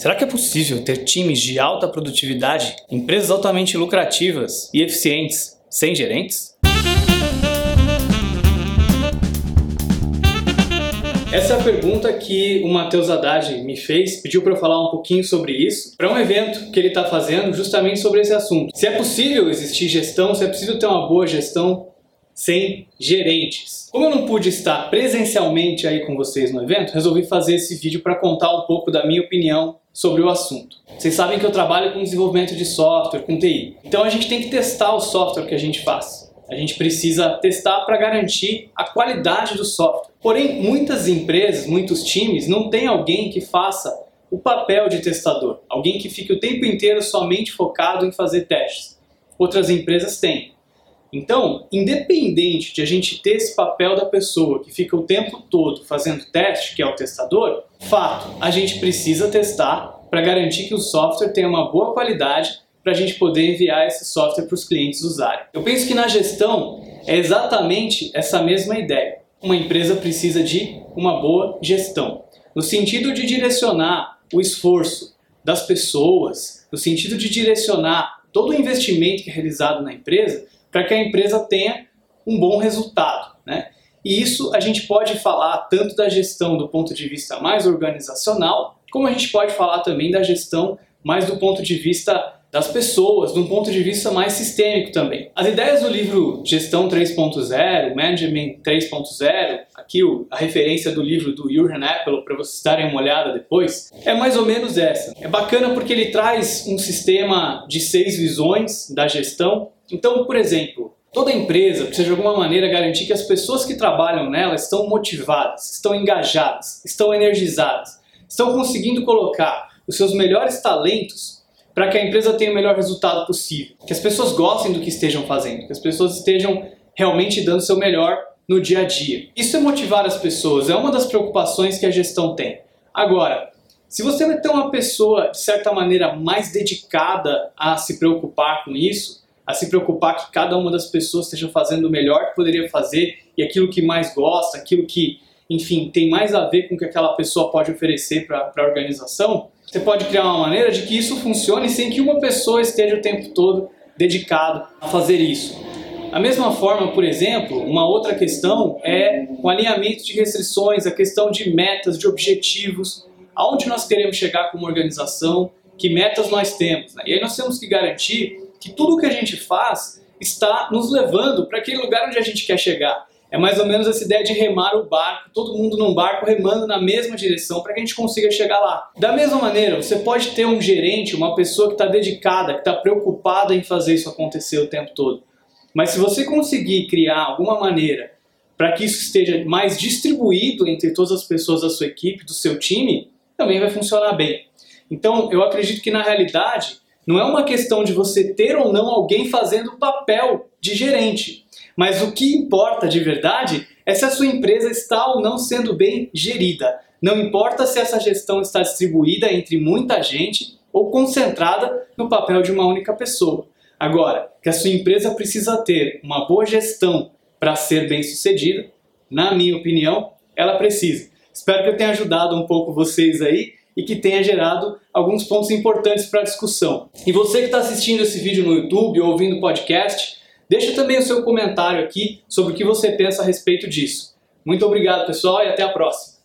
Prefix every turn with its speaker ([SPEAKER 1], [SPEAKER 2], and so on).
[SPEAKER 1] Será que é possível ter times de alta produtividade, empresas altamente lucrativas e eficientes sem gerentes? Essa é a pergunta que o Matheus Haddad me fez, pediu para eu falar um pouquinho sobre isso, para um evento que ele está fazendo justamente sobre esse assunto. Se é possível existir gestão, se é possível ter uma boa gestão sem gerentes. Como eu não pude estar presencialmente aí com vocês no evento, resolvi fazer esse vídeo para contar um pouco da minha opinião sobre o assunto. Vocês sabem que eu trabalho com desenvolvimento de software, com TI. Então a gente tem que testar o software que a gente faz. A gente precisa testar para garantir a qualidade do software. Porém, muitas empresas, muitos times não tem alguém que faça o papel de testador, alguém que fique o tempo inteiro somente focado em fazer testes. Outras empresas têm. Então, independente de a gente ter esse papel da pessoa que fica o tempo todo fazendo teste, que é o testador, fato, a gente precisa testar para garantir que o software tenha uma boa qualidade para a gente poder enviar esse software para os clientes usarem. Eu penso que na gestão é exatamente essa mesma ideia. Uma empresa precisa de uma boa gestão, no sentido de direcionar o esforço das pessoas, no sentido de direcionar todo o investimento que é realizado na empresa para que a empresa tenha um bom resultado. Né? E isso a gente pode falar tanto da gestão do ponto de vista mais organizacional, como a gente pode falar também da gestão mais do ponto de vista das pessoas, de um ponto de vista mais sistêmico também. As ideias do livro Gestão 3.0, Management 3.0, aqui a referência do livro do Jurgen Appel para vocês darem uma olhada depois, é mais ou menos essa. É bacana porque ele traz um sistema de seis visões da gestão. Então, por exemplo, Toda empresa precisa de alguma maneira garantir que as pessoas que trabalham nela estão motivadas, estão engajadas, estão energizadas, estão conseguindo colocar os seus melhores talentos para que a empresa tenha o melhor resultado possível. Que as pessoas gostem do que estejam fazendo, que as pessoas estejam realmente dando seu melhor no dia a dia. Isso é motivar as pessoas, é uma das preocupações que a gestão tem. Agora, se você vai ter uma pessoa, de certa maneira, mais dedicada a se preocupar com isso, a se preocupar que cada uma das pessoas esteja fazendo o melhor que poderia fazer e aquilo que mais gosta, aquilo que, enfim, tem mais a ver com o que aquela pessoa pode oferecer para a organização, você pode criar uma maneira de que isso funcione sem que uma pessoa esteja o tempo todo dedicado a fazer isso. Da mesma forma, por exemplo, uma outra questão é o alinhamento de restrições, a questão de metas, de objetivos, aonde nós queremos chegar como organização, que metas nós temos. Né? E aí nós temos que garantir que tudo que a gente faz está nos levando para aquele lugar onde a gente quer chegar. É mais ou menos essa ideia de remar o barco, todo mundo num barco remando na mesma direção para que a gente consiga chegar lá. Da mesma maneira, você pode ter um gerente, uma pessoa que está dedicada, que está preocupada em fazer isso acontecer o tempo todo. Mas se você conseguir criar alguma maneira para que isso esteja mais distribuído entre todas as pessoas da sua equipe, do seu time, também vai funcionar bem. Então, eu acredito que na realidade não é uma questão de você ter ou não alguém fazendo o papel de gerente. Mas o que importa de verdade é se a sua empresa está ou não sendo bem gerida. Não importa se essa gestão está distribuída entre muita gente ou concentrada no papel de uma única pessoa. Agora, que a sua empresa precisa ter uma boa gestão para ser bem sucedida, na minha opinião, ela precisa. Espero que eu tenha ajudado um pouco vocês aí e que tenha gerado alguns pontos importantes para a discussão. E você que está assistindo esse vídeo no YouTube ou ouvindo o podcast, Deixa também o seu comentário aqui sobre o que você pensa a respeito disso. Muito obrigado, pessoal, e até a próxima.